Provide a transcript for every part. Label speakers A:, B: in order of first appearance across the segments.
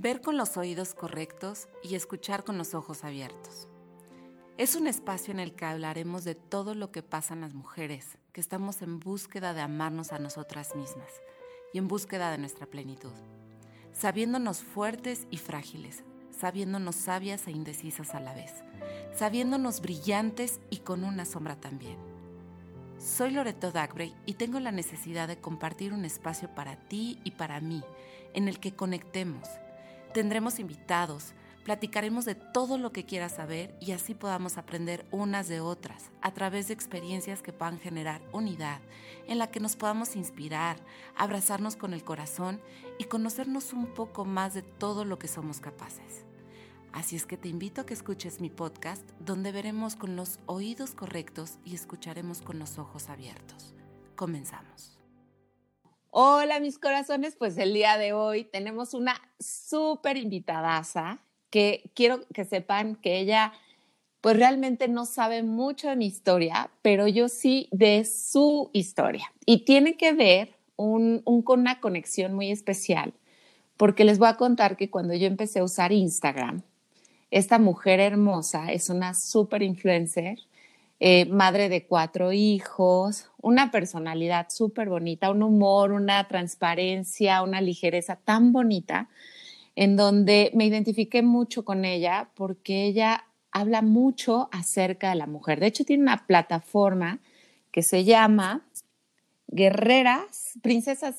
A: ver con los oídos correctos y escuchar con los ojos abiertos. Es un espacio en el que hablaremos de todo lo que pasa en las mujeres, que estamos en búsqueda de amarnos a nosotras mismas y en búsqueda de nuestra plenitud, sabiéndonos fuertes y frágiles, sabiéndonos sabias e indecisas a la vez, sabiéndonos brillantes y con una sombra también. Soy Loreto Dagbrey y tengo la necesidad de compartir un espacio para ti y para mí, en el que conectemos. Tendremos invitados, platicaremos de todo lo que quieras saber y así podamos aprender unas de otras a través de experiencias que puedan generar unidad, en la que nos podamos inspirar, abrazarnos con el corazón y conocernos un poco más de todo lo que somos capaces. Así es que te invito a que escuches mi podcast donde veremos con los oídos correctos y escucharemos con los ojos abiertos. Comenzamos.
B: Hola mis corazones, pues el día de hoy tenemos una súper invitadaza que quiero que sepan que ella pues realmente no sabe mucho de mi historia, pero yo sí de su historia. Y tiene que ver un, con una conexión muy especial, porque les voy a contar que cuando yo empecé a usar Instagram, esta mujer hermosa es una super influencer, eh, madre de cuatro hijos, una personalidad súper bonita, un humor, una transparencia, una ligereza tan bonita, en donde me identifiqué mucho con ella porque ella habla mucho acerca de la mujer. De hecho, tiene una plataforma que se llama Guerreras, Princesas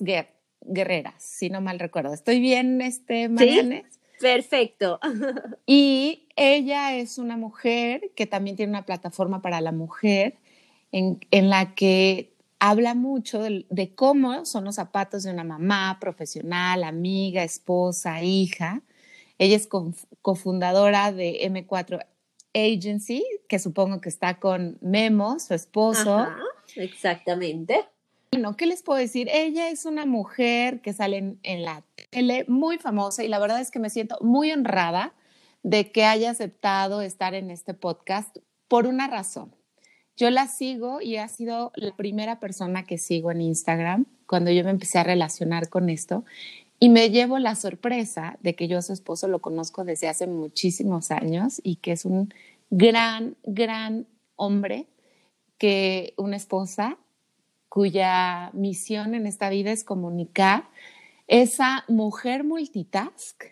B: Guerreras, si no mal recuerdo. ¿Estoy bien, este, Marianes?
C: Perfecto.
B: Y ella es una mujer que también tiene una plataforma para la mujer en, la que habla mucho de, cómo son los zapatos de una mamá profesional, amiga, esposa, hija. Ella es cofundadora de M4 Agency, que supongo que está con Memo, su esposo.
C: exactamente.
B: Bueno, ¿qué les puedo decir? Ella es una mujer que sale en, la tele muy famosa y la verdad es que me siento muy honrada de que haya aceptado estar en este podcast por una razón. Yo la sigo y ha sido la primera persona que sigo en Instagram cuando yo me empecé a relacionar con esto y me llevo la sorpresa de que yo a su esposo lo conozco desde hace muchísimos años y que es un gran, gran hombre que una esposa cuya misión en esta vida es comunicar, esa mujer multitask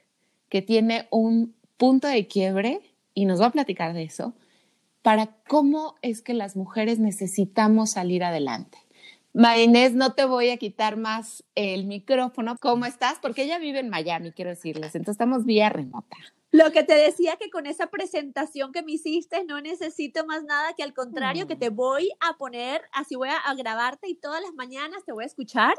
B: que tiene un punto de quiebre, y nos va a platicar de eso, para cómo es que las mujeres necesitamos salir adelante. Marinés, no te voy a quitar más el micrófono. ¿Cómo estás? Porque ella vive en Miami, quiero decirles. Entonces estamos vía remota.
C: Lo que te decía que con esa presentación que me hiciste no necesito más nada que al contrario que te voy a poner, así voy a, grabarte y todas las mañanas te voy a escuchar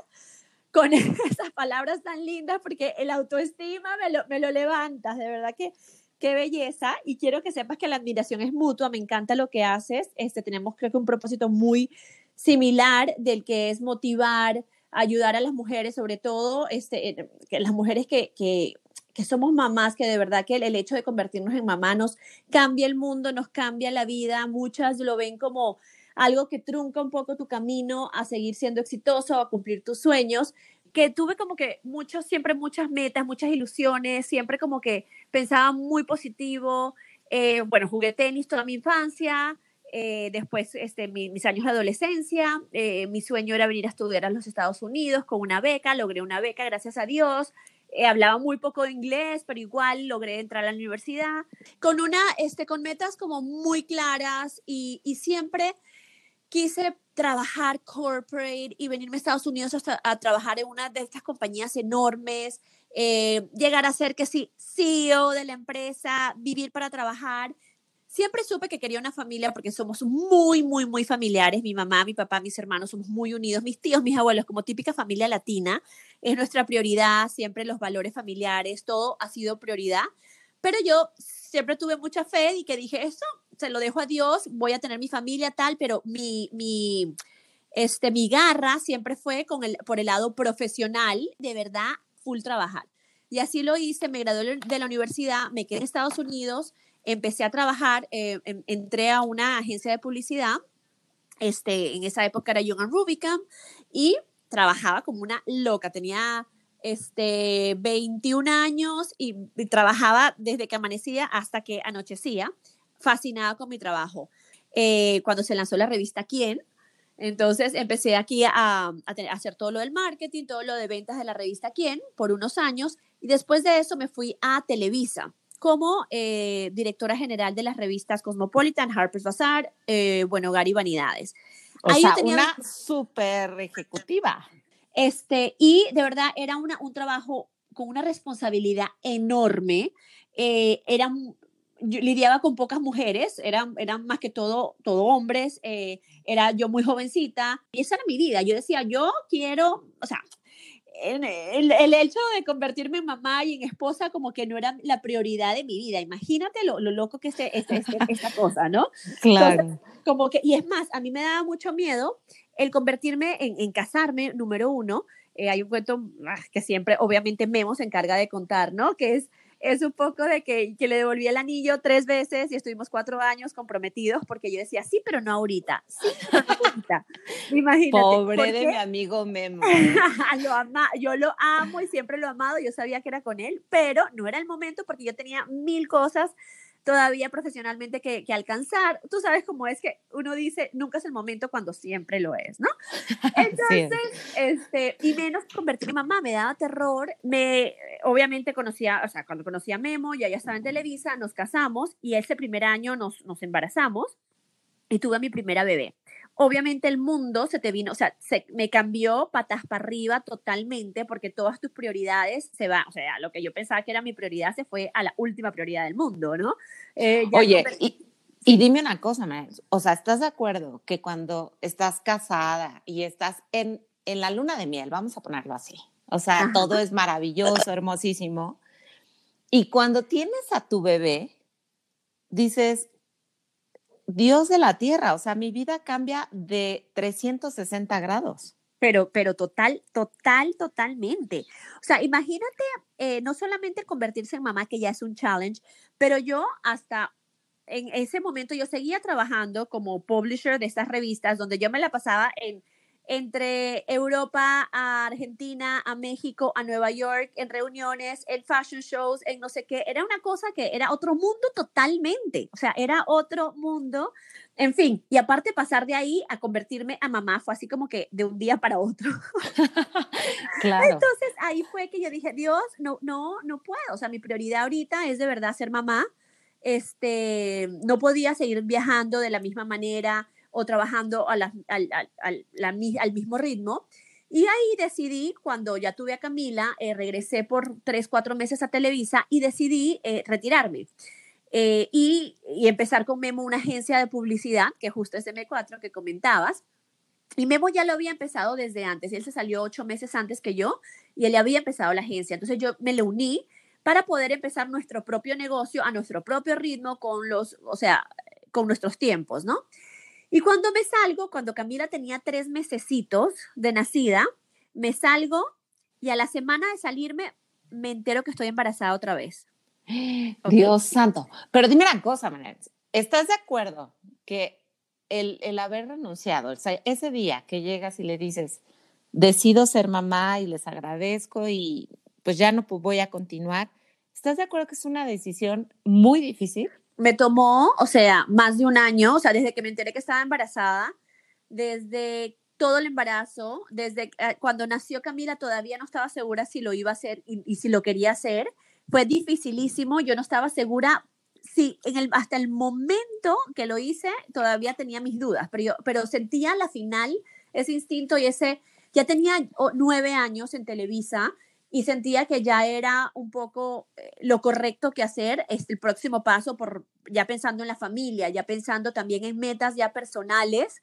C: con esas palabras tan lindas porque el autoestima me lo, me lo levantas, de verdad que qué belleza. Y quiero que sepas que la admiración es mutua, me encanta lo que haces, este, tenemos creo que un propósito muy similar del que es motivar, ayudar a las mujeres, sobre todo este, que las mujeres que, que que somos mamás, que de verdad que el, hecho de convertirnos en mamá nos cambia el mundo, nos cambia la vida. Muchas lo ven como algo que trunca un poco tu camino a seguir siendo exitoso, a cumplir tus sueños, que tuve como que muchos, siempre muchas metas, muchas ilusiones, siempre como que pensaba muy positivo. Eh, bueno, jugué tenis toda mi infancia, eh, después este, mis años de adolescencia, eh, mi sueño era venir a estudiar a los Estados Unidos con una beca, logré una beca, gracias a Dios. Eh, hablaba muy poco de inglés, pero igual logré entrar a la universidad con una, este, con metas como muy claras y, y siempre quise trabajar corporate y venirme a Estados Unidos a trabajar en una de estas compañías enormes, eh, llegar a ser que sí, CEO de la empresa, vivir para trabajar Siempre supe que quería una familia porque somos muy, muy, muy familiares. Mi mamá, mi papá, mis hermanos somos muy unidos, mis tíos, mis abuelos, como típica familia latina. Es nuestra prioridad, siempre los valores familiares, todo ha sido prioridad. Pero yo siempre tuve mucha fe y que dije, eso se lo dejo a Dios, voy a tener mi familia tal, pero mi, mi, este, mi garra siempre fue con el, por el lado profesional, de verdad, full trabajar. Y así lo hice, me gradué de la universidad, me quedé en Estados Unidos, empecé a trabajar, eh, entré a una agencia de publicidad, este, en esa época era Young and Rubicam, y trabajaba como una loca, tenía este, 21 años y, trabajaba desde que amanecía hasta que anochecía, fascinada con mi trabajo. Eh, cuando se lanzó la revista Quién, entonces empecé aquí a, a, hacer todo lo del marketing, todo lo de ventas de la revista Quién por unos años y después de eso me fui a Televisa como eh, directora general de las revistas Cosmopolitan, Harper's Bazaar, eh, bueno, Gary Vanidades.
B: O sea, una súper ejecutiva.
C: Este, y de verdad era una, un trabajo con una responsabilidad enorme. Eh, lidiaba con pocas mujeres, eran, eran más que todo, todo hombres, eh, era yo muy jovencita y esa era mi vida. Yo decía, yo quiero, o sea, el, el, hecho de convertirme en mamá y en esposa como que no era la prioridad de mi vida. Imagínate lo, lo loco que es este, este, este, esta cosa, ¿no?
B: Claro.
C: como que, y es más, a mí me daba mucho miedo el convertirme en, en casarme, número uno. Eh, hay un cuento ah, que siempre, obviamente, Memo se encarga de contar, ¿no? Que es es un poco de que, que, le devolví el anillo tres veces y estuvimos cuatro años comprometidos porque yo decía, sí, pero no ahorita, sí, pero no ahorita. Imagínate.
B: Pobre de mi amigo Memo.
C: lo ama, yo lo amo y siempre lo he amado, yo sabía que era con él, pero no era el momento porque yo tenía mil cosas todavía profesionalmente que, alcanzar. Tú sabes cómo es que uno dice, nunca es el momento cuando siempre lo es, ¿no? Entonces, este, y menos convertirme en mamá, me daba terror. Me, obviamente conocía, o sea, cuando conocí a Memo, ya ya estaba en Televisa, nos casamos y ese primer año nos, nos embarazamos y tuve a mi primera bebé obviamente el mundo se te vino, o sea, se, me cambió patas para arriba totalmente porque todas tus prioridades se van, o sea, lo que yo pensaba que era mi prioridad se fue a la última prioridad del mundo, ¿no?
B: Eh, Oye, y, y, dime una cosa, o sea, ¿estás de acuerdo que cuando estás casada y estás en, en la luna de miel, vamos a ponerlo así, o sea, todo es maravilloso, hermosísimo, y cuando tienes a tu bebé, dices, Dios de la tierra, o sea, mi vida cambia de 360 grados.
C: Pero, pero total, total, totalmente. O sea, imagínate eh, no solamente convertirse en mamá, que ya es un challenge, pero yo hasta en ese momento yo seguía trabajando como publisher de estas revistas donde yo me la pasaba en entre Europa a Argentina, a México, a Nueva York, en reuniones, en fashion shows, en no sé qué. Era una cosa que era otro mundo totalmente. O sea, era otro mundo. En fin, y aparte pasar de ahí a convertirme a mamá fue así como que de un día para otro. claro. Entonces ahí fue que yo dije, Dios, no, no, no puedo. O sea, mi prioridad ahorita es de verdad ser mamá. Este, no podía seguir viajando de la misma manera o trabajando al, al, mismo ritmo. Y ahí decidí, cuando ya tuve a Camila, eh, regresé por tres, cuatro meses a Televisa y decidí eh, retirarme. Eh, y, y, empezar con Memo una agencia de publicidad, que justo es M4 que comentabas. Y Memo ya lo había empezado desde antes. Él se salió ocho meses antes que yo y él había empezado la agencia. Entonces yo me le uní para poder empezar nuestro propio negocio a nuestro propio ritmo con los, o sea, con nuestros tiempos, ¿no? Y cuando me salgo, cuando Camila tenía tres mesecitos de nacida, me salgo y a la semana de salirme me entero que estoy embarazada otra vez.
B: Dios santo. Pero dime una cosa, Manet. ¿Estás de acuerdo que el, el haber renunciado, ese día que llegas y le dices, decido ser mamá y les agradezco y pues ya no voy a continuar, ¿estás de acuerdo que es una decisión muy difícil?
C: Me tomó, o sea, más de un año, o sea, desde que me enteré que estaba embarazada, desde todo el embarazo, desde eh, cuando nació Camila todavía no estaba segura si lo iba a hacer y, si lo quería hacer. Fue dificilísimo, yo no estaba segura si en el, hasta el momento que lo hice todavía tenía mis dudas, pero, yo, pero sentía la final ese instinto y ese, ya tenía nueve años en Televisa, y sentía que ya era un poco eh, lo correcto que hacer, es el próximo paso, por, ya pensando en la familia, ya pensando también en metas ya personales.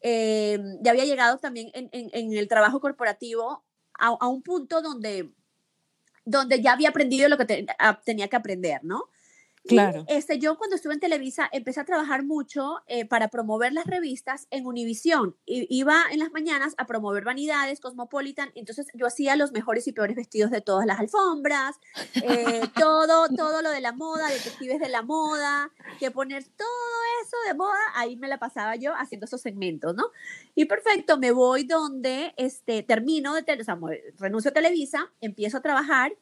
C: Eh, ya había llegado también en, en, el trabajo corporativo a, a, un punto donde, donde ya había aprendido lo que tenía que aprender, ¿no?
B: Claro.
C: este, yo cuando estuve en Televisa empecé a trabajar mucho eh, para promover las revistas en Univisión. iba en las mañanas a promover Vanidades, Cosmopolitan, entonces yo hacía los mejores y peores vestidos de todas las alfombras, eh, todo, todo lo de la moda, detectives de la moda, que poner todo eso de moda, ahí me la pasaba yo haciendo esos segmentos, ¿no? Y perfecto, me voy donde este, termino de, o sea, renuncio a Televisa, empiezo a trabajar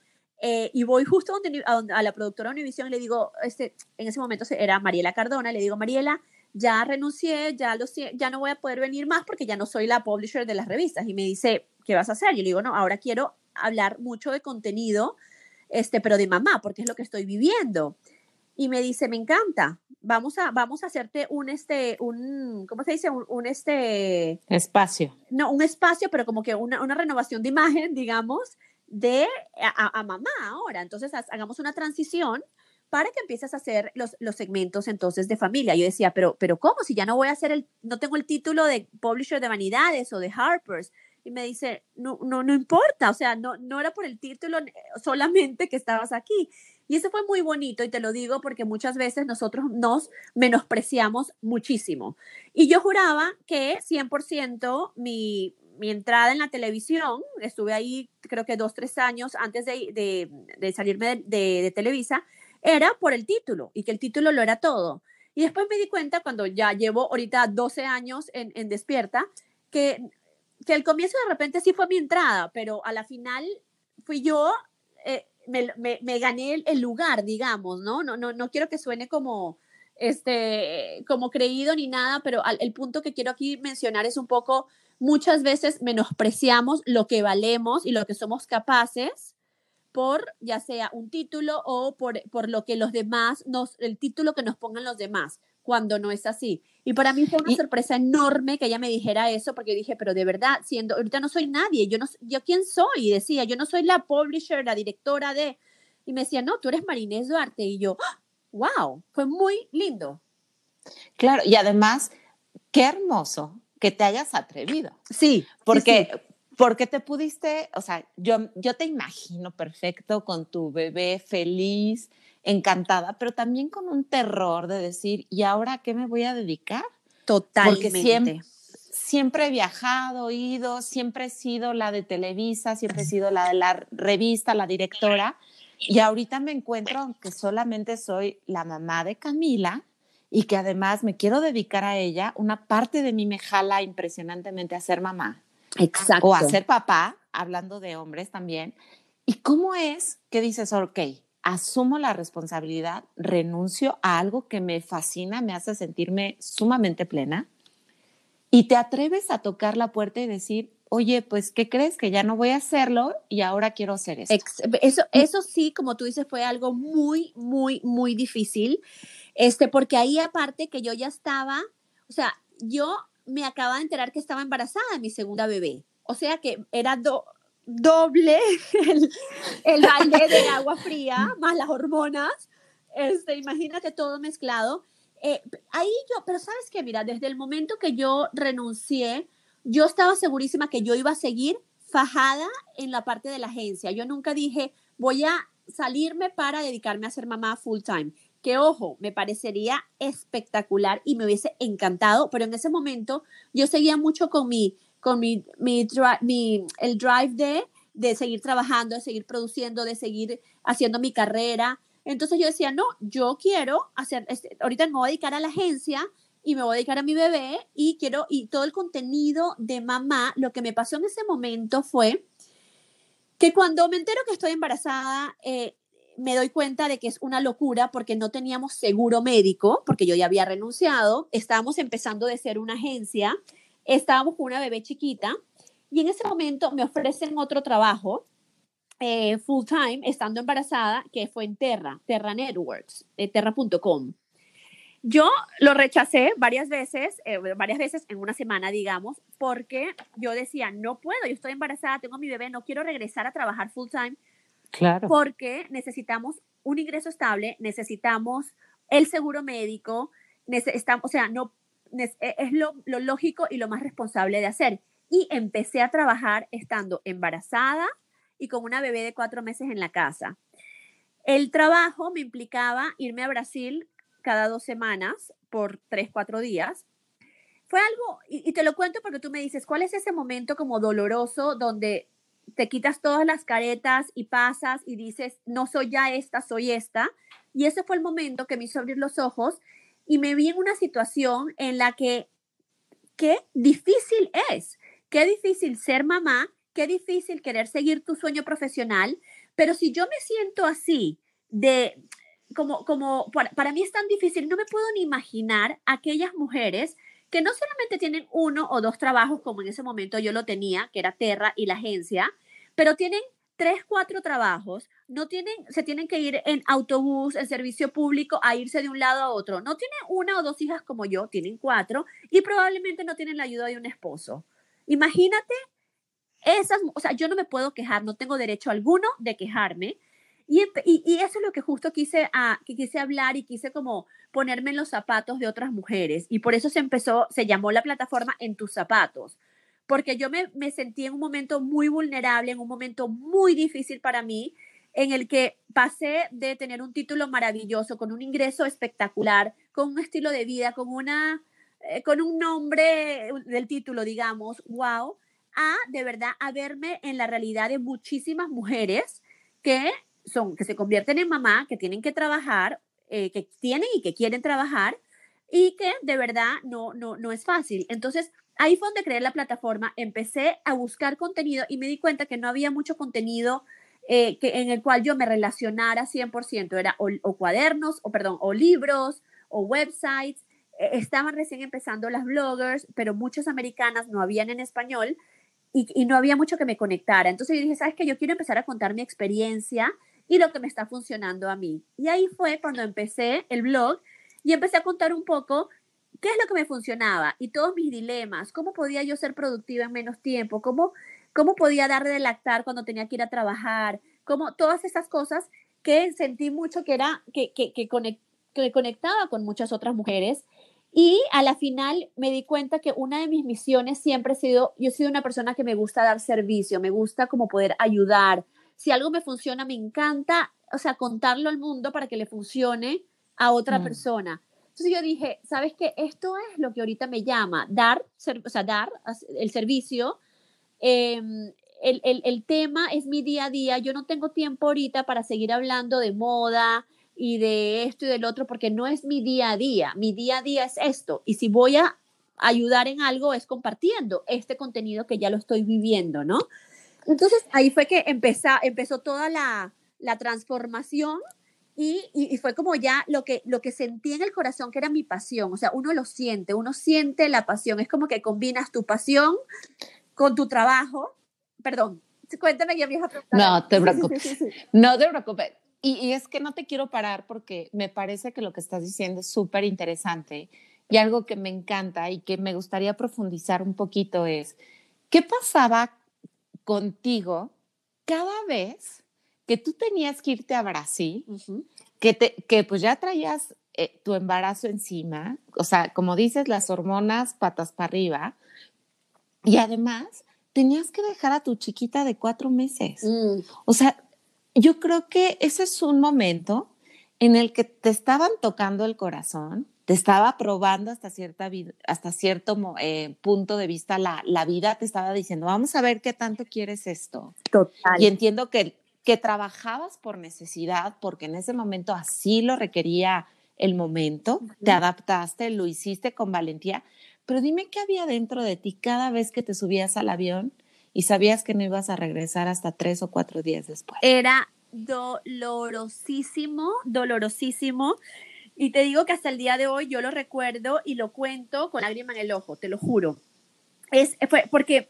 C: eh, y voy justo a, la productora Univision y le digo, este, en ese momento era Mariela Cardona, le digo, Mariela, ya renuncié, ya, lo, ya no voy a poder venir más porque ya no soy la publisher de las revistas. Y me dice, ¿qué vas a hacer? Yo le digo, no, ahora quiero hablar mucho de contenido, este, pero de mamá, porque es lo que estoy viviendo. Y me dice, me encanta, vamos a, vamos a hacerte un, este, un, ¿cómo se dice? Un, este...
B: Espacio.
C: No, un espacio, pero como que una, una renovación de imagen, digamos, de a, mamá ahora. Entonces, hagamos una transición para que empieces a hacer los, los, segmentos entonces de familia. Yo decía, pero, pero ¿cómo? Si ya no voy a hacer el, no tengo el título de publisher de Vanidades o de Harper's. Y me dice, no, no, no importa, o sea, no, no era por el título solamente que estabas aquí. Y eso fue muy bonito y te lo digo porque muchas veces nosotros nos menospreciamos muchísimo. Y yo juraba que 100% mi, mi entrada en la televisión, estuve ahí creo que dos, tres años antes de, de, salirme de, Televisa, era por el título y que el título lo era todo. Y después me di cuenta cuando ya llevo ahorita 12 años en, en Despierta, que, que el comienzo de repente sí fue mi entrada, pero a la final fui yo, eh, me, me, me, gané el, lugar, digamos, ¿no? No, no, no quiero que suene como, este, como creído ni nada, pero el punto que quiero aquí mencionar es un poco muchas veces menospreciamos lo que valemos y lo que somos capaces por ya sea un título o por, por lo que los demás nos, el título que nos pongan los demás, cuando no es así. Y para mí fue una sorpresa enorme que ella me dijera eso, porque dije, pero de verdad, siendo, ahorita no soy nadie, yo no, yo quién soy, y decía, yo no soy la publisher, la directora de, y me decía, no, tú eres Marinés Duarte, y yo, wow, fue muy lindo.
B: Claro, y además, qué hermoso que te hayas atrevido.
C: Sí,
B: porque, porque te pudiste, o sea, yo, yo te imagino perfecto con tu bebé feliz, encantada, pero también con un terror de decir, ¿y ahora qué me voy a dedicar?
C: Totalmente.
B: Porque siempre, siempre he viajado, ido, siempre he sido la de Televisa, siempre he sido la de la revista, la directora, y ahorita me encuentro que solamente soy la mamá de Camila, y que además me quiero dedicar a ella, una parte de mí me jala impresionantemente a ser mamá.
C: Exacto.
B: O a ser papá, hablando de hombres también. ¿Y cómo es que dices, ok, asumo la responsabilidad, renuncio a algo que me fascina, me hace sentirme sumamente plena? Y te atreves a tocar la puerta y decir, oye, pues, ¿qué crees? Que ya no voy a hacerlo y ahora quiero hacer esto.
C: Eso, eso sí, como tú dices, fue algo muy, muy, muy difícil. Este, porque ahí aparte que yo ya estaba, o sea, yo me acababa de enterar que estaba embarazada de mi segunda bebé. O sea que era doble el, el balde de agua fría, más las hormonas. Este, imagínate todo mezclado. Eh, ahí yo, pero sabes que, mira, desde el momento que yo renuncié, yo estaba segurísima que yo iba a seguir fajada en la parte de la agencia. Yo nunca dije, voy a salirme para dedicarme a ser mamá full time que ojo, me parecería espectacular y me hubiese encantado, pero en ese momento yo seguía mucho con mi, con mi, mi, el drive de, de seguir trabajando, de seguir produciendo, de seguir haciendo mi carrera. Entonces yo decía, no, yo quiero hacer, este, ahorita me voy a dedicar a la agencia y me voy a dedicar a mi bebé y quiero, y todo el contenido de mamá, lo que me pasó en ese momento fue que cuando me entero que estoy embarazada, eh, me doy cuenta de que es una locura porque no teníamos seguro médico, porque yo ya había renunciado, estábamos empezando de ser una agencia, estábamos con una bebé chiquita y en ese momento me ofrecen otro trabajo eh, full time, estando embarazada, que fue en Terra, Terra Networks, eh, terra.com. Yo lo rechacé varias veces, eh, varias veces en una semana, digamos, porque yo decía, no puedo, yo estoy embarazada, tengo mi bebé, no quiero regresar a trabajar full time
B: Claro.
C: Porque necesitamos un ingreso estable, necesitamos el seguro médico, o sea, no, e, es lo, lo lógico y lo más responsable de hacer. Y empecé a trabajar estando embarazada y con una bebé de cuatro meses en la casa. El trabajo me implicaba irme a Brasil cada dos semanas por tres, cuatro días. Fue algo, y, te lo cuento porque tú me dices, ¿cuál es ese momento como doloroso donde te quitas todas las caretas y pasas y dices, no soy ya esta, soy esta? Y ese fue el momento que me hizo abrir los ojos y me vi en una situación en la que, qué difícil es, qué difícil ser mamá, qué difícil querer seguir tu sueño profesional, pero si yo me siento así, de como, como para, mí es tan difícil, no me puedo ni imaginar aquellas mujeres que no solamente tienen uno o dos trabajos, como en ese momento yo lo tenía, que era Terra y la agencia, pero tienen tres, cuatro trabajos, no tienen, se tienen que ir en autobús, en servicio público, a irse de un lado a otro. No tienen una o dos hijas como yo, tienen cuatro, y probablemente no tienen la ayuda de un esposo. Imagínate esas, o sea, yo no me puedo quejar, no tengo derecho alguno de quejarme. Y, eso es lo que justo quise, a, que quise hablar y quise como ponerme en los zapatos de otras mujeres. Y por eso se empezó, se llamó la plataforma En tus zapatos, porque yo me, me sentí en un momento muy vulnerable, en un momento muy difícil para mí, en el que pasé de tener un título maravilloso, con un ingreso espectacular, con un estilo de vida, con una, eh, con un nombre del título, digamos, wow, a de verdad a verme en la realidad de muchísimas mujeres que son, que se convierten en mamá, que tienen que trabajar, eh, que tienen y que quieren trabajar y que de verdad no, no, no es fácil. Entonces, ahí fue donde creé la plataforma, empecé a buscar contenido y me di cuenta que no había mucho contenido eh, que, en el cual yo me relacionara 100%, era o, o, cuadernos, o perdón, o libros, o websites. Eh, estaban recién empezando las bloggers, pero muchas americanas no habían en español y, y no había mucho que me conectara. Entonces yo dije, ¿sabes qué? Yo quiero empezar a contar mi experiencia y lo que me está funcionando a mí. Y ahí fue cuando empecé el blog y empecé a contar un poco qué es lo que me funcionaba y todos mis dilemas, cómo podía yo ser productiva en menos tiempo, cómo, cómo podía dar de lactar cuando tenía que ir a trabajar, cómo todas esas cosas que sentí mucho que era que, que, que, que conectaba con muchas otras mujeres. Y a la final me di cuenta que una de mis misiones siempre ha sido, yo he sido una persona que me gusta dar servicio, me gusta como poder ayudar, si algo me funciona, me encanta, o sea, contarlo al mundo para que le funcione a otra mm. persona. Entonces yo dije, ¿sabes qué? Esto es lo que ahorita me llama, dar, o sea, dar el servicio. Em, el, el, el, tema es mi día a día. Yo no tengo tiempo ahorita para seguir hablando de moda y de esto y del otro porque no es mi día a día. Mi día a día es esto. Y si voy a ayudar en algo es compartiendo este contenido que ya lo estoy viviendo, ¿no? Entonces ahí fue que empezó, empezó toda la, la transformación y, y, fue como ya lo que, lo que sentí en el corazón que era mi pasión, o sea, uno lo siente, uno siente la pasión, es como que combinas tu pasión con tu trabajo. Perdón, cuéntame ya vieja
B: No te preocupes, no te preocupes. Y, y, es que no te quiero parar porque me parece que lo que estás diciendo es súper interesante y algo que me encanta y que me gustaría profundizar un poquito es, ¿qué pasaba contigo cada vez que tú tenías que irte a Brasil, que, te, que pues ya traías eh, tu embarazo encima, o sea, como dices, las hormonas patas para arriba, y además tenías que dejar a tu chiquita de cuatro meses. Mm. O sea, yo creo que ese es un momento en el que te estaban tocando el corazón, te estaba probando hasta, cierta hasta cierto eh, punto de vista la, la, vida, te estaba diciendo, vamos a ver qué tanto quieres esto.
C: Total.
B: Y entiendo que, que trabajabas por necesidad, porque en ese momento así lo requería el momento, te adaptaste, lo hiciste con valentía, pero dime qué había dentro de ti cada vez que te subías al avión y sabías que no ibas a regresar hasta tres o cuatro días después.
C: Era dolorosísimo, dolorosísimo. Y te digo que hasta el día de hoy yo lo recuerdo y lo cuento con lágrima en el ojo, te lo juro. Es, fue porque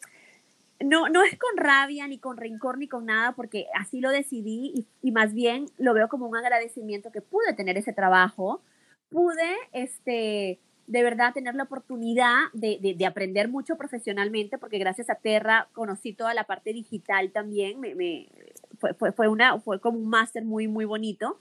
C: no, no es con rabia, ni con rencor, ni con nada, porque así lo decidí y, y, más bien lo veo como un agradecimiento que pude tener ese trabajo, pude, este, de verdad, tener la oportunidad de, de, de aprender mucho profesionalmente, porque gracias a Terra conocí toda la parte digital también, me, me fue, fue, fue, una, fue como un máster muy, muy bonito,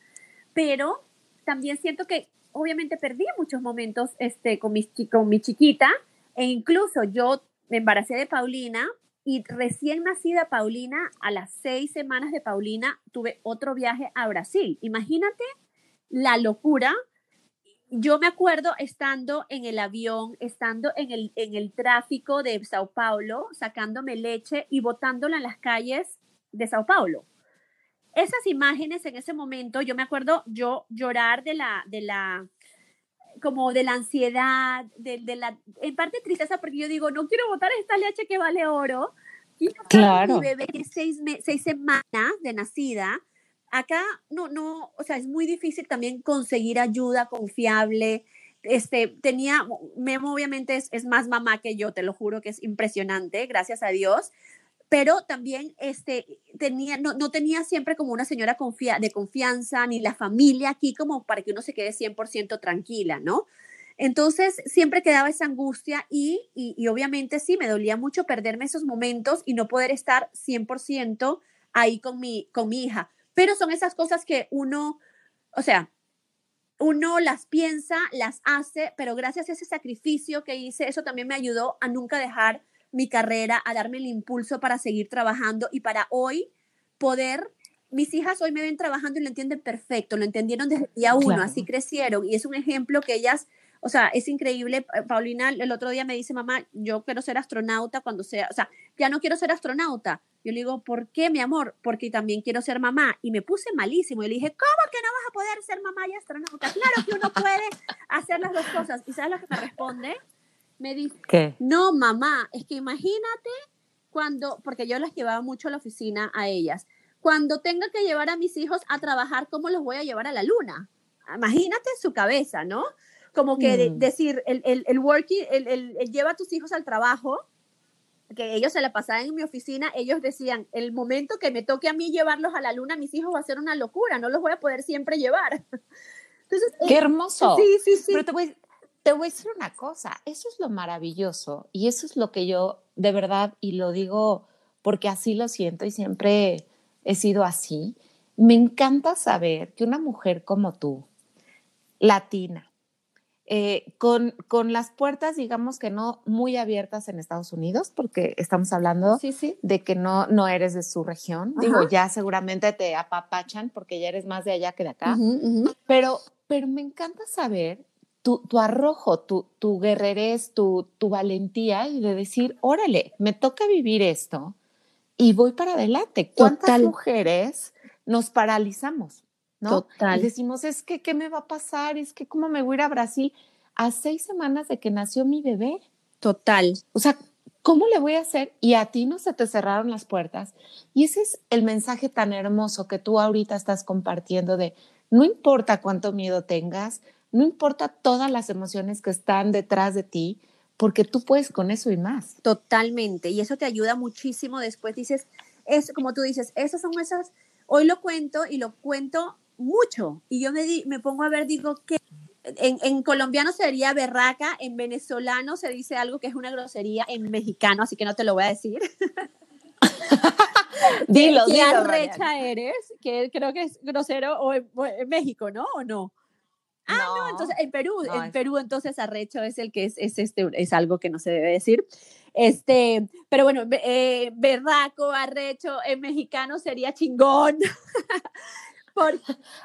C: pero también siento que obviamente perdí muchos momentos este, con, mi, con mi chiquita e incluso yo me embaracé de Paulina y recién nacida Paulina, a las seis semanas de Paulina, tuve otro viaje a Brasil. Imagínate la locura. Yo me acuerdo estando en el avión, estando en el, en el tráfico de Sao Paulo, sacándome leche y botándola en las calles de Sao Paulo. Esas imágenes en ese momento, yo me acuerdo yo llorar de la, de la, como de la ansiedad, de, de, la, en parte tristeza, porque yo digo, no quiero botar esta leche que vale oro.
B: claro.
C: Mi bebé tiene seis, seis semanas de nacida. Acá no, no, o sea, es muy difícil también conseguir ayuda confiable. Este, tenía, Memo obviamente es, es más mamá que yo, te lo juro que es impresionante, gracias a Dios pero también este, tenía, no, no, tenía siempre como una señora de confianza, ni la familia aquí como para que uno se quede 100% tranquila, ¿no? Entonces siempre quedaba esa angustia y, y, y, obviamente sí, me dolía mucho perderme esos momentos y no poder estar 100% ahí con mi, con mi hija. Pero son esas cosas que uno, o sea, uno las piensa, las hace, pero gracias a ese sacrificio que hice, eso también me ayudó a nunca dejar mi carrera, a darme el impulso para seguir trabajando y para hoy poder, mis hijas hoy me ven trabajando y lo entienden perfecto, lo entendieron desde el día uno, así crecieron y es un ejemplo que ellas, o sea, es increíble. Eh, Paulina el otro día me dice, mamá, yo quiero ser astronauta cuando sea, o sea, ya no quiero ser astronauta. Yo le digo, ¿por qué, mi amor? Porque también quiero ser mamá. Y me puse malísimo. Y le dije, ¿cómo que no vas a poder ser mamá y astronauta? Claro que uno puede hacer las dos cosas. ¿Y sabes lo que me responde? Me dice, no, mamá, es que imagínate cuando, porque yo las llevaba mucho a la oficina a ellas, cuando tenga que llevar a mis hijos a trabajar, ¿cómo los voy a llevar a la luna? Imagínate su cabeza, ¿no? Como que mm. decir, el, el, el working, el, el, lleva a tus hijos al trabajo, que ellos se la pasaban en mi oficina, ellos decían, el momento que me toque a mí llevarlos a la luna, mis hijos va a ser una locura, no los voy a poder siempre llevar.
B: Entonces, Qué hermoso.
C: Sí, sí, sí.
B: Pero te voy, te voy a decir una cosa, eso es lo maravilloso y eso es lo que yo de verdad, y lo digo porque así lo siento y siempre he sido así, me encanta saber que una mujer como tú, latina, eh, con, con, las puertas, digamos que no muy abiertas en Estados Unidos, porque estamos hablando
C: sí, sí.
B: de que no, no eres de su región. Ajá. Digo, ya seguramente te apapachan porque ya eres más de allá que de acá.
C: Uh -huh, uh -huh.
B: Pero, pero me encanta saber tu, tu arrojo, tu, tu guerrerez, tu, tu valentía y de decir, órale, me toca vivir esto y voy para adelante. ¿Cuántas
C: Total.
B: mujeres nos paralizamos? ¿no?
C: Total.
B: Y decimos, es que, ¿qué me va a pasar? Es que, ¿cómo me voy a ir a Brasil? A seis semanas de que nació mi bebé.
C: Total.
B: O sea, ¿cómo le voy a hacer? Y a ti no se te cerraron las puertas. Y ese es el mensaje tan hermoso que tú ahorita estás compartiendo de, no importa cuánto miedo tengas, no importa todas las emociones que están detrás de ti, porque tú puedes con eso y más.
C: Totalmente. Y eso te ayuda muchísimo. Después dices, es como tú dices, esas son esas, hoy lo cuento y lo cuento mucho. Y yo me, di, me pongo a ver, digo, que en, en, colombiano sería berraca, en venezolano se dice algo que es una grosería, en mexicano, así que no te lo voy a decir.
B: dilo,
C: ¿Qué
B: dilo.
C: arrecha eres? Que creo que es grosero o en, en México, ¿no? ¿O no? Ah, no, no entonces en Perú, no, en es... Perú entonces arrecho es el que es, es, este, es algo que no se debe decir. Este, pero bueno, eh, berraco, arrecho, en mexicano sería chingón. Por,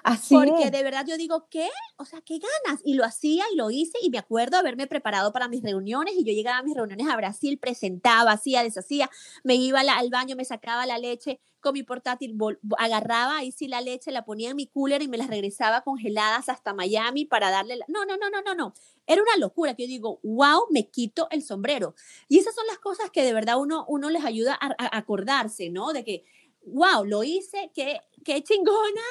B: Así
C: porque
B: es.
C: de verdad yo digo, ¿qué? O sea, ¿qué ganas? Y lo hacía y lo hice y me acuerdo haberme preparado para mis reuniones y yo llegaba a mis reuniones a Brasil, presentaba, hacía, deshacía, me iba al baño, me sacaba la leche con mi portátil, agarraba ahí sí la leche, la ponía en mi cooler y me las regresaba congeladas hasta Miami para darle... La... No, no, no, no, no, no. Era una locura que yo digo, wow, me quito el sombrero. Y esas son las cosas que de verdad uno, uno les ayuda a, a acordarse, ¿no? De que wow, lo hice, qué, qué chingona,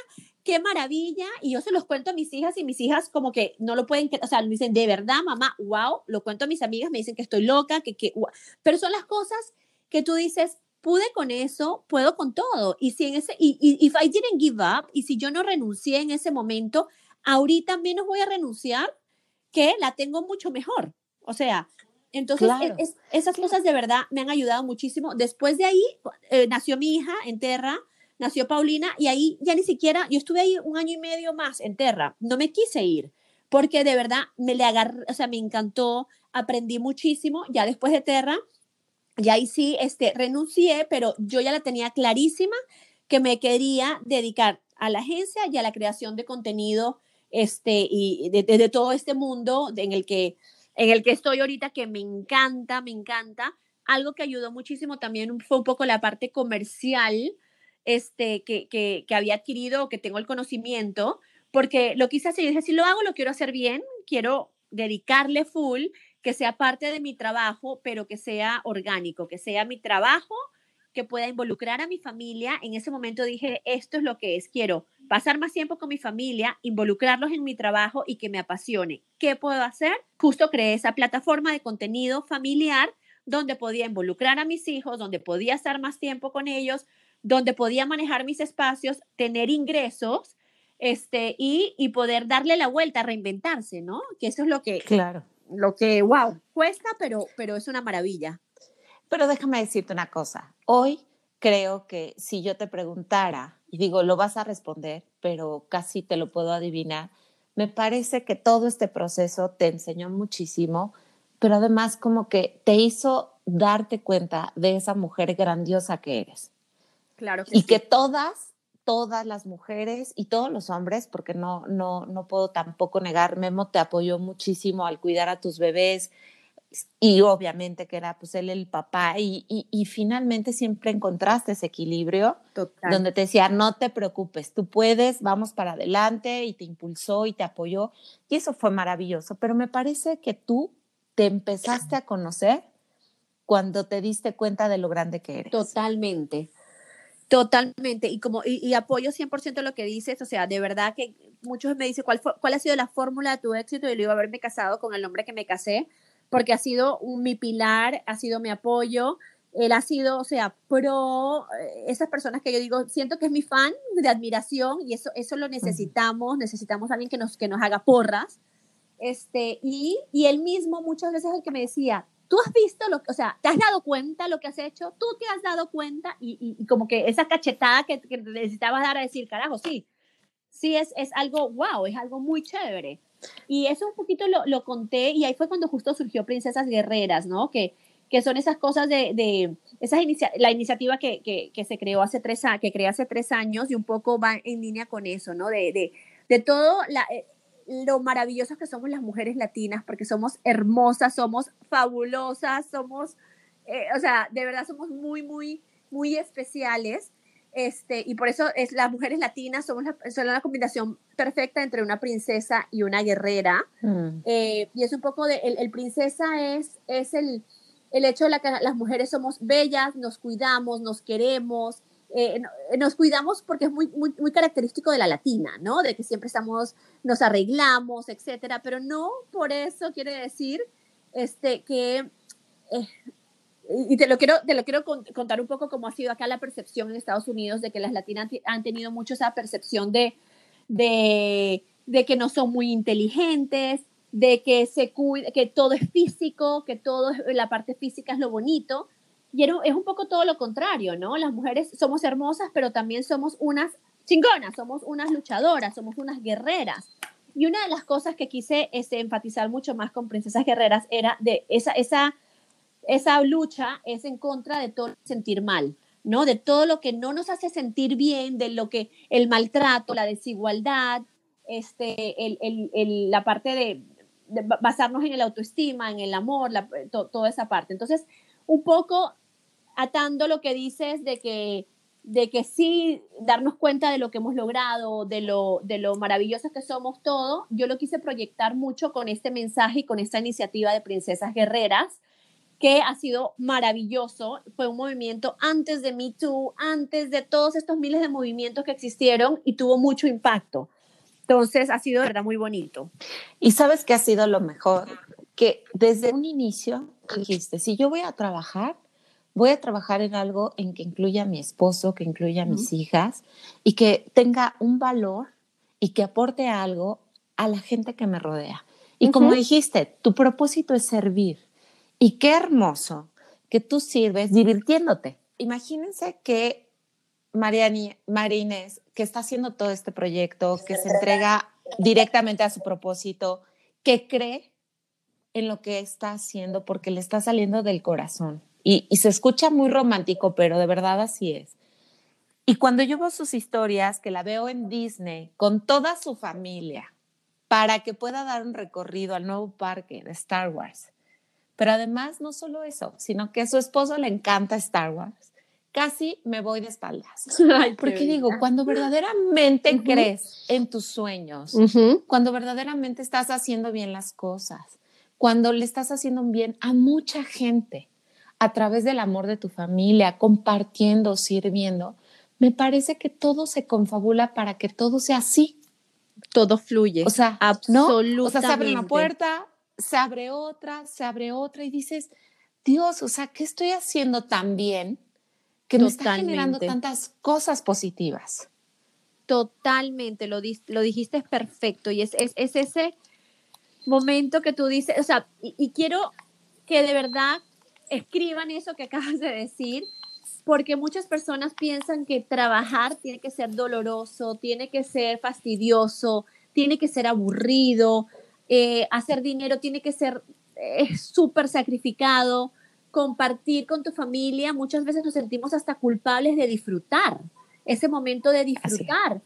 C: qué maravilla. Y yo se los cuento a mis hijas y mis hijas como que no lo pueden, o sea, me dicen, de verdad, mamá, wow, lo cuento a mis amigas, me dicen que estoy loca, que, que, wow. pero son las cosas que tú dices, pude con eso, puedo con todo. Y si en ese, y, y if I didn't give up, y si yo no renuncié en ese momento, ahorita menos voy a renunciar, que la tengo mucho mejor. O sea, entonces, claro. es, esas cosas de verdad me han ayudado muchísimo. Después de ahí, eh, nació mi hija en Terra, nació Paulina, y ahí ya ni siquiera, yo estuve ahí un año y medio más en Terra, no me quise ir, porque de verdad me le agarré, o sea, me encantó, aprendí muchísimo, ya después de Terra, y ahí sí, este, renuncié, pero yo ya la tenía clarísima que me quería dedicar a la agencia y a la creación de contenido este, y de, todo este mundo en el, que, en el que estoy ahorita, que me encanta, me encanta. Algo que ayudó muchísimo también fue un poco la parte comercial este, que, que, que había adquirido, que tengo el conocimiento, porque lo quise hacer, y dije, si lo hago, lo quiero hacer bien, quiero dedicarle full, que sea parte de mi trabajo, pero que sea orgánico, que sea mi trabajo, que pueda involucrar a mi familia. En ese momento dije, esto es lo que es, quiero pasar más tiempo con mi familia, involucrarlos en mi trabajo y que me apasione. ¿Qué puedo hacer? Justo creé esa plataforma de contenido familiar donde podía involucrar a mis hijos, donde podía estar más tiempo con ellos, donde podía manejar mis espacios, tener ingresos este, y, y poder darle la vuelta, reinventarse, ¿no? Que eso es lo que,
B: claro.
C: Lo que, wow, cuesta, pero, pero es una maravilla.
B: Pero déjame decirte una cosa, hoy creo que si yo te preguntara, y digo, lo vas a responder, pero casi te lo puedo adivinar, me parece que todo este proceso te enseñó muchísimo, pero además como que te hizo darte cuenta de esa mujer grandiosa que eres.
C: Claro.
B: y que todas, todas las mujeres y todos los hombres, porque no, no, no puedo tampoco negar, Memo te apoyó muchísimo al cuidar a tus bebés, y obviamente que era pues él el papá y, y, finalmente siempre encontraste ese equilibrio donde te decía, no te preocupes, tú puedes, vamos para adelante y te impulsó y te apoyó y eso fue maravilloso, pero me parece que tú te empezaste a conocer cuando te diste cuenta de lo grande que eres.
C: Totalmente. Totalmente, y como y, apoyo 100% lo que dices, o sea, de verdad que muchos me dicen cuál cuál ha sido la fórmula de tu éxito y le digo haberme casado con el hombre que me casé, porque ha sido mi pilar, ha sido mi apoyo, él ha sido, o sea, pro, eh, esas personas que yo digo, siento que es mi fan de admiración y eso, eso lo necesitamos, necesitamos a alguien que nos, que nos haga porras. Este, y, y él mismo muchas veces es el que me decía, tú has visto lo o sea, te has dado cuenta lo que has hecho, tú te has dado cuenta y, y, como que esa cachetada que, que, necesitabas dar a decir, carajo, sí, sí es, es algo, wow, es algo muy chévere. Y eso un poquito lo, lo, conté y ahí fue cuando justo surgió Princesas Guerreras, ¿no? Que, que son esas cosas de, de esas inicia la iniciativa que, que, que, se creó hace tres que creé hace tres años y un poco va en línea con eso, ¿no? De, de, de todo la, eh, lo maravillosas que somos las mujeres latinas, porque somos hermosas, somos fabulosas, somos, eh, o sea, de verdad somos muy, muy, muy especiales. Este, y por eso es, las mujeres latinas somos la, son la combinación perfecta entre una princesa y una guerrera. Mm. Eh, y es un poco de, el, el, princesa es, es el, el hecho de la que las mujeres somos bellas, nos cuidamos, nos queremos, eh, nos cuidamos porque es muy, muy, muy, característico de la latina, ¿no? De que siempre estamos, nos arreglamos, etcétera, pero no por eso quiere decir este, que eh, y te lo quiero, te lo quiero contar un poco cómo ha sido acá la percepción en Estados Unidos de que las latinas han tenido mucho esa percepción de, de, de que no son muy inteligentes, de que, se cuida, que todo es físico, que todo la parte física es lo bonito. Y es un poco todo lo contrario, ¿no? Las mujeres somos hermosas, pero también somos unas chingonas, somos unas luchadoras, somos unas guerreras. Y una de las cosas que quise este, enfatizar mucho más con Princesas Guerreras era de esa, esa esa lucha es en contra de todo sentir mal, ¿no? De todo lo que no nos hace sentir bien, de lo que el maltrato, la desigualdad, este, el, el, el, la parte de, basarnos en el autoestima, en el amor, la, toda esa parte. Entonces, un poco atando lo que dices de que, de que sí darnos cuenta de lo que hemos logrado, de lo, de lo maravillosos que somos todos, yo lo quise proyectar mucho con este mensaje y con esta iniciativa de Princesas Guerreras, que ha sido maravilloso. Fue un movimiento antes de Me Too, antes de todos estos miles de movimientos que existieron y tuvo mucho impacto. Entonces ha sido verdad muy bonito.
B: Y sabes que ha sido lo mejor, que desde un inicio dijiste, si yo voy a trabajar, voy a trabajar en algo en que incluya a mi esposo, que incluya a mis hijas y que tenga un valor y que aporte algo a la gente que me rodea. Y como dijiste, tu propósito es servir. Y qué hermoso que tú sirves divirtiéndote. Imagínense que Mariani, Marines, que está haciendo todo este proyecto, que se entrega directamente a su propósito, que cree en lo que está haciendo porque le está saliendo del corazón Y, y se escucha muy romántico, pero de verdad así es. Y cuando yo veo sus historias, que la veo en Disney con toda su familia, para que pueda dar un recorrido al nuevo parque de Star Wars. Pero además, no solo eso, sino que a su esposo le encanta Star Wars. Casi me voy de espaldas. Porque digo, cuando verdaderamente crees en tus sueños, cuando verdaderamente estás haciendo bien las cosas, cuando le estás haciendo bien a mucha gente a través del amor de tu familia, compartiendo, sirviendo, me parece que todo se confabula para que todo sea así
C: todo fluye.
B: O sea, absolutamente. O sea, se abre una puerta, se abre otra, se abre otra y dices, Dios, o sea, ¿qué estoy haciendo tan bien que me está generando tantas cosas positivas?
C: Totalmente, lo, lo dijiste perfecto y es, es, ese momento que tú dices, o sea, y quiero que de verdad escriban eso que acabas de decir, porque muchas personas piensan que trabajar tiene que ser doloroso, tiene que ser fastidioso, tiene que ser aburrido, eh, hacer dinero tiene que ser eh, súper sacrificado, compartir con tu familia, muchas veces nos sentimos hasta culpables de disfrutar, ese momento de disfrutar,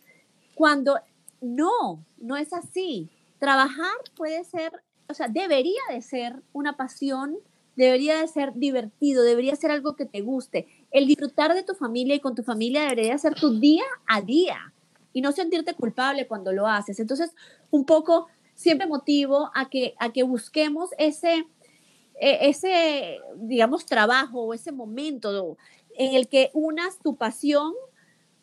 C: cuando no, no es así. Trabajar puede ser, o sea, debería de ser una pasión, debería de ser divertido, debería ser algo que te guste el disfrutar de tu familia y con tu familia debería ser tu día a día y no sentirte culpable cuando lo haces. Entonces, un poco siempre motivo a que, a que busquemos ese, e, ese, digamos, trabajo o ese momento en el que unas tu pasión,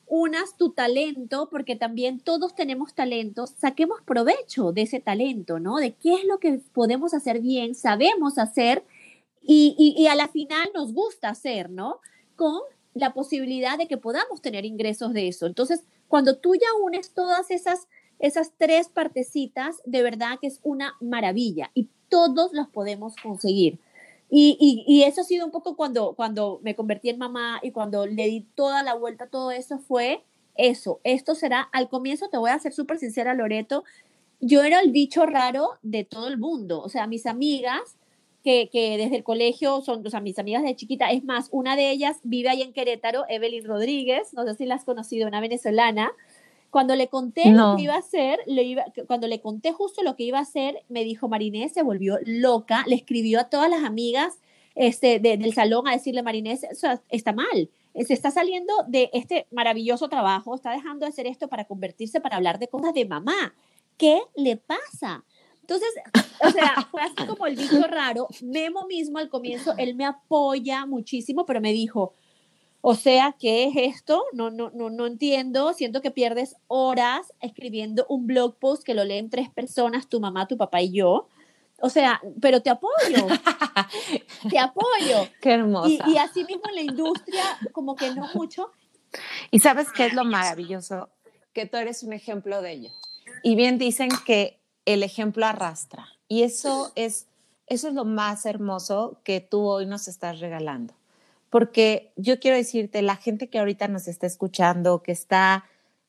C: unas tu talento, porque también todos tenemos talentos, saquemos provecho de ese talento, ¿no? De qué es lo que podemos hacer bien, sabemos hacer y, y, a la final nos gusta hacer, ¿no? con la posibilidad de que podamos tener ingresos de eso. Entonces, cuando tú ya unes todas esas, esas tres partecitas, de verdad que es una maravilla y todos los podemos conseguir. Y, y, eso ha sido un poco cuando, cuando me convertí en mamá y cuando le di toda la vuelta a todo eso fue eso. Esto será, al comienzo te voy a ser súper sincera, Loreto, yo era el bicho raro de todo el mundo. O sea, mis amigas que, desde el colegio son, o sea, mis amigas de chiquita, es más, una de ellas vive ahí en Querétaro, Evelyn Rodríguez, no sé si la has conocido, una venezolana. Cuando le conté lo que iba a hacer, le iba, cuando le conté justo lo que iba a hacer, me dijo, Marinés se volvió loca, le escribió a todas las amigas este, del salón a decirle, Marinés, está mal, se está saliendo de este maravilloso trabajo, está dejando de hacer esto para convertirse, para hablar de cosas de mamá. ¿Qué le pasa? Entonces, o sea, fue así como el bicho raro. Memo mismo al comienzo, él me apoya muchísimo, pero me dijo, o sea, ¿qué es esto? No, no, no, no entiendo. Siento que pierdes horas escribiendo un blog post que lo leen tres personas, tu mamá, tu papá y yo. O sea, pero te apoyo. te apoyo.
B: Qué hermosa.
C: Y, y así mismo en la industria, como que no mucho.
B: Y sabes qué es lo maravilloso? Que tú eres un ejemplo de ello. Y bien dicen que el ejemplo arrastra. Y eso es, eso es lo más hermoso que tú hoy nos estás regalando. Porque yo quiero decirte, la gente que ahorita nos está escuchando, que está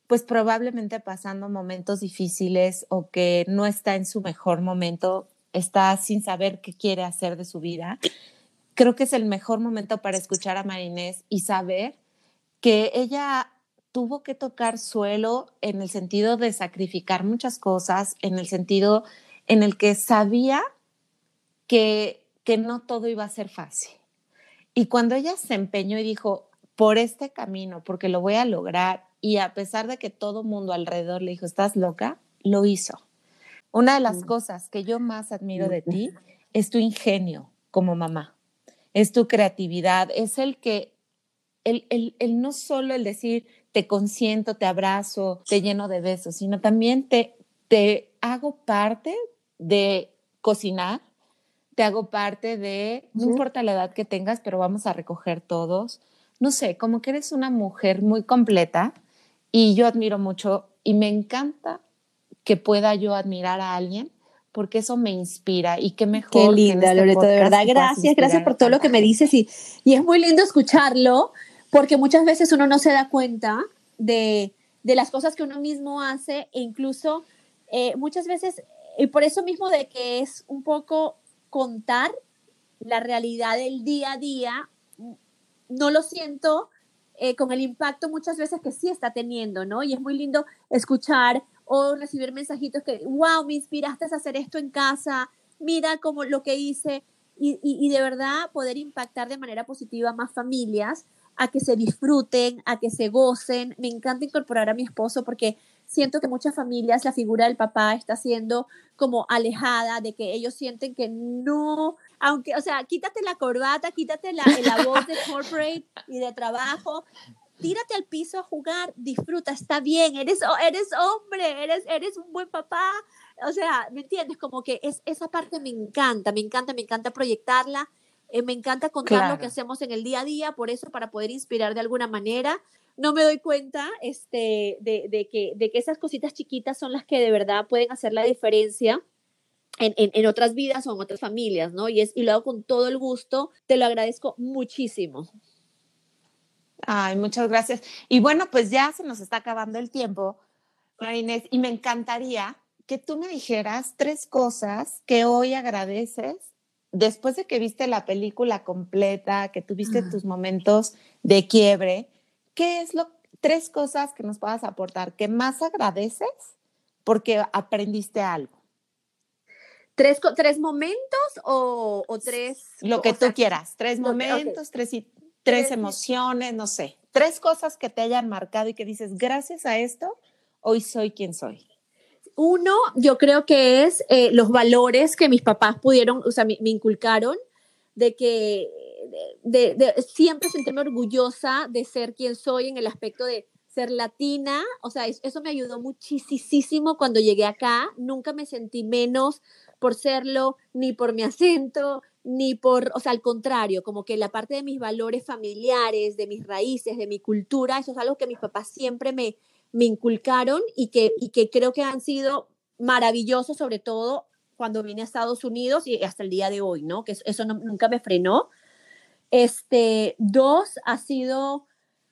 B: pues probablemente pasando momentos difíciles o que no está en su mejor momento, está sin saber qué quiere hacer de su vida, creo que es el mejor momento para escuchar a Marinés y saber que ella tuvo que tocar suelo en el sentido de sacrificar muchas cosas, en el sentido en el que sabía que, que no todo iba a ser fácil. Y cuando ella se empeñó y dijo, por este camino, porque lo voy a lograr, y a pesar de que todo mundo alrededor le dijo, estás loca, lo hizo. Una de las mm. cosas que yo más admiro de ti es tu ingenio como mamá, es tu creatividad, es el que, el, el, el no solo el decir, te consiento, te abrazo, te lleno de besos, sino también te, te hago parte de cocinar, te hago parte de, no importa la edad que tengas, pero vamos a recoger todos. No sé, como que eres una mujer muy completa y yo admiro mucho y me encanta que pueda yo admirar a alguien porque eso me inspira y qué mejor.
C: Qué linda, este Loreto, de verdad. Gracias, gracias por todo lo que me dices y, y es muy lindo escucharlo porque muchas veces uno no se da cuenta de, las cosas que uno mismo hace e incluso eh, muchas veces, y por eso mismo de que es un poco contar la realidad del día a día no lo siento eh, con el impacto muchas veces que sí está teniendo, ¿no? Y es muy lindo escuchar o recibir mensajitos que, wow, me inspiraste a hacer esto en casa, mira como lo que hice, y, y, de verdad poder impactar de manera positiva a más familias, a que se disfruten, a que se gocen. Me encanta incorporar a mi esposo porque siento que muchas familias la figura del papá está siendo como alejada, de que ellos sienten que no, aunque, o sea, quítate la corbata, quítate la, la voz de corporate y de trabajo, tírate al piso a jugar, disfruta, está bien, eres, eres hombre, eres, eres un buen papá. O sea, ¿me entiendes? Como que es, esa parte me encanta, me encanta, me encanta proyectarla, eh, me encanta contar lo que hacemos en el día a día, por eso, para poder inspirar de alguna manera no me doy cuenta este, de, que, de que esas cositas chiquitas son las que de verdad pueden hacer la diferencia. En, otras vidas o en otras familias, ¿no? Y, es, y lo hago con todo el gusto, te lo agradezco muchísimo.
B: Ay, muchas gracias. Y bueno, pues ya se nos está acabando el tiempo, Inés, y me encantaría que tú me dijeras tres cosas que hoy agradeces después de que viste la película completa, que tuviste tus momentos de quiebre, ¿qué es lo, tres cosas que nos puedas aportar que más agradeces porque aprendiste algo?
C: ¿Tres, tres momentos o, o tres?
B: Lo que tú quieras, tres momentos, tres, tres emociones, no sé, tres cosas que te hayan marcado y que dices, gracias a esto, hoy soy quien soy.
C: Uno, yo creo que es eh, los valores que mis papás pudieron, o sea, me inculcaron de que siempre sentirme orgullosa de ser quien soy en el aspecto de ser latina, o sea, eso me ayudó muchísimo cuando llegué acá, nunca me sentí menos por serlo, ni por mi acento, ni por, o sea, al contrario, como que la parte de mis valores familiares, de mis raíces, de mi cultura, eso es algo que mis papás siempre me, me inculcaron y que, y que creo que han sido maravillosos, sobre todo cuando vine a Estados Unidos y hasta el día de hoy, ¿no? Que eso, nunca me frenó. Este, dos, ha sido,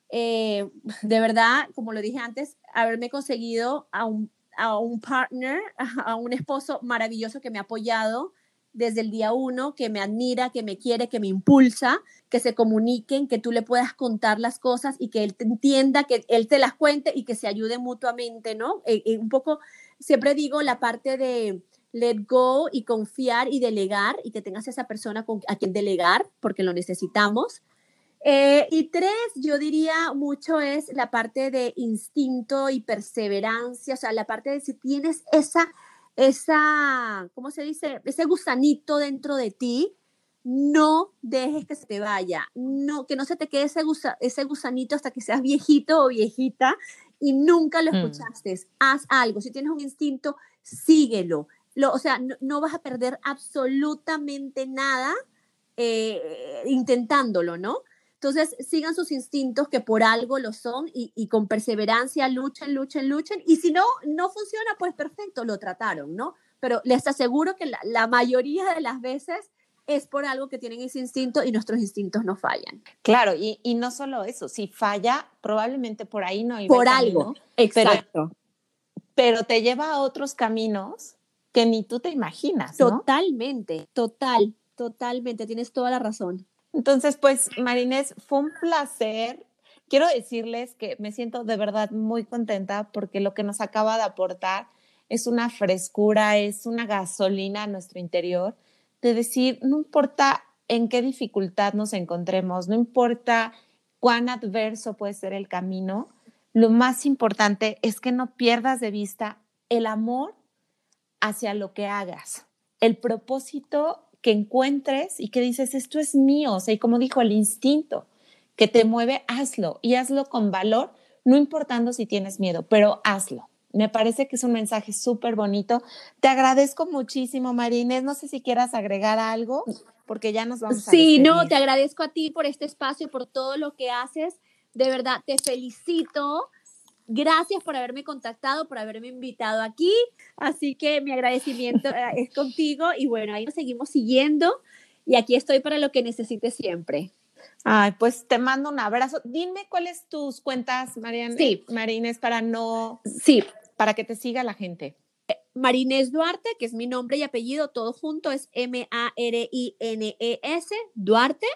C: eh, de verdad, como lo dije antes, haberme conseguido a un, a un partner, a un esposo maravilloso que me ha apoyado desde el día uno, que me admira, que me quiere, que me impulsa, que se comuniquen, que tú le puedas contar las cosas y que él te entienda, que él te las cuente y que se ayude mutuamente, ¿no? Eh, un poco, siempre digo la parte de, let go y confiar y delegar y que tengas esa persona con, a quien delegar porque lo necesitamos. Eh, y tres, yo diría mucho es la parte de instinto y perseverancia, o sea, la parte de si tienes esa, esa, ¿cómo se dice? Ese gusanito dentro de ti, no dejes que se te vaya, no, que no se te quede ese, ese gusanito hasta que seas viejito o viejita y nunca lo mm. escuchaste. Haz algo, si tienes un instinto, síguelo o sea, no, vas a perder absolutamente nada eh, intentándolo, ¿no? Entonces, sigan sus instintos que por algo lo son y, con perseverancia luchen, luchen, luchen. Y si no, no funciona, pues perfecto, lo trataron, ¿no? Pero les aseguro que la, mayoría de las veces es por algo que tienen ese instinto y nuestros instintos no fallan.
B: Claro, y, no solo eso, si falla, probablemente por ahí no hay.
C: Por algo, exacto.
B: pero, te lleva a otros caminos que ni tú te imaginas.
C: Totalmente, total, totalmente, tienes toda la razón.
B: Entonces, pues, Marines, fue un placer. Quiero decirles que me siento de verdad muy contenta porque lo que nos acaba de aportar es una frescura, es una gasolina a nuestro interior, de decir, no importa en qué dificultad nos encontremos, no importa cuán adverso puede ser el camino, lo más importante es que no pierdas de vista el amor hacia lo que hagas, el propósito que encuentres y que dices, esto es mío, o sea, y como dijo, el instinto que te mueve, hazlo y hazlo con valor, no importando si tienes miedo, pero hazlo. Me parece que es un mensaje súper bonito. Te agradezco muchísimo, Marines. No sé si quieras agregar algo, porque ya nos vamos
C: a Sí, no, te agradezco a ti por este espacio, por todo lo que haces. De verdad, te felicito Gracias por haberme contactado, por haberme invitado aquí. Así que mi agradecimiento eh, es contigo y bueno, ahí nos seguimos siguiendo y aquí estoy para lo que necesites siempre.
B: Ay, pues te mando un abrazo. Dime cuáles tus cuentas, Mariana. Sí. Marines, para no.
C: Sí.
B: Para que te siga la gente.
C: Marinés Duarte, que es mi nombre y apellido, todo junto es M-A-R-I-N-E-S, Duarte.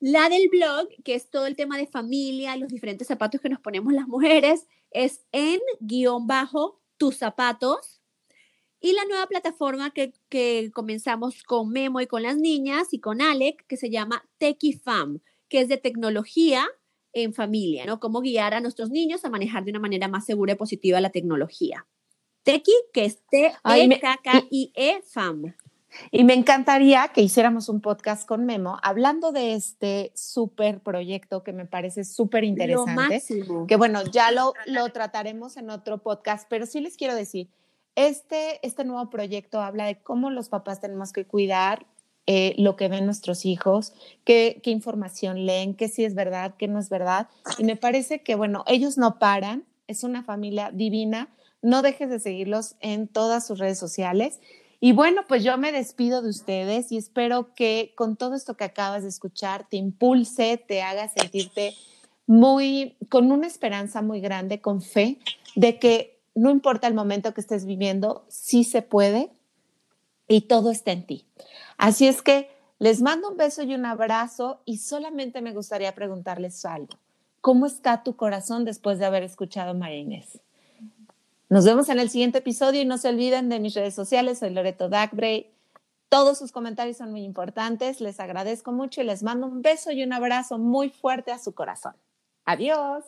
C: La del blog, que es todo el tema de familia, los diferentes zapatos que nos ponemos las mujeres, es en guion bajo tus zapatos. Y la nueva plataforma que, que comenzamos con Memo y con las niñas y con Alec, que se llama TechiFam, que es de tecnología en familia, ¿no? Cómo guiar a nuestros niños a manejar de una manera más segura y positiva la tecnología. Tequi, que es T-E-K-K-I-E-FAM.
B: Y me encantaría que hiciéramos un podcast con Memo hablando de este súper proyecto que me parece súper interesante. Que bueno, ya lo, lo trataremos en otro podcast, pero sí les quiero decir, este, este nuevo proyecto habla de cómo los papás tenemos que cuidar eh, lo que ven nuestros hijos, qué, qué información leen, qué sí es verdad, qué no es verdad. Y me parece que, bueno, ellos no paran, es una familia divina. No dejes de seguirlos en todas sus redes sociales. Y bueno, pues yo me despido de ustedes y espero que con todo esto que acabas de escuchar te impulse, te haga sentirte muy, con una esperanza muy grande, con fe, de que no importa el momento que estés viviendo, sí se puede y todo está en ti. Así es que les mando un beso y un abrazo y solamente me gustaría preguntarles algo. ¿Cómo está tu corazón después de haber escuchado a María Inés? Nos vemos en el siguiente episodio y no se olviden de mis redes sociales. Soy Loreto Dagbray. Todos sus comentarios son muy importantes. Les agradezco mucho y les mando un beso y un abrazo muy fuerte a su corazón. Adiós.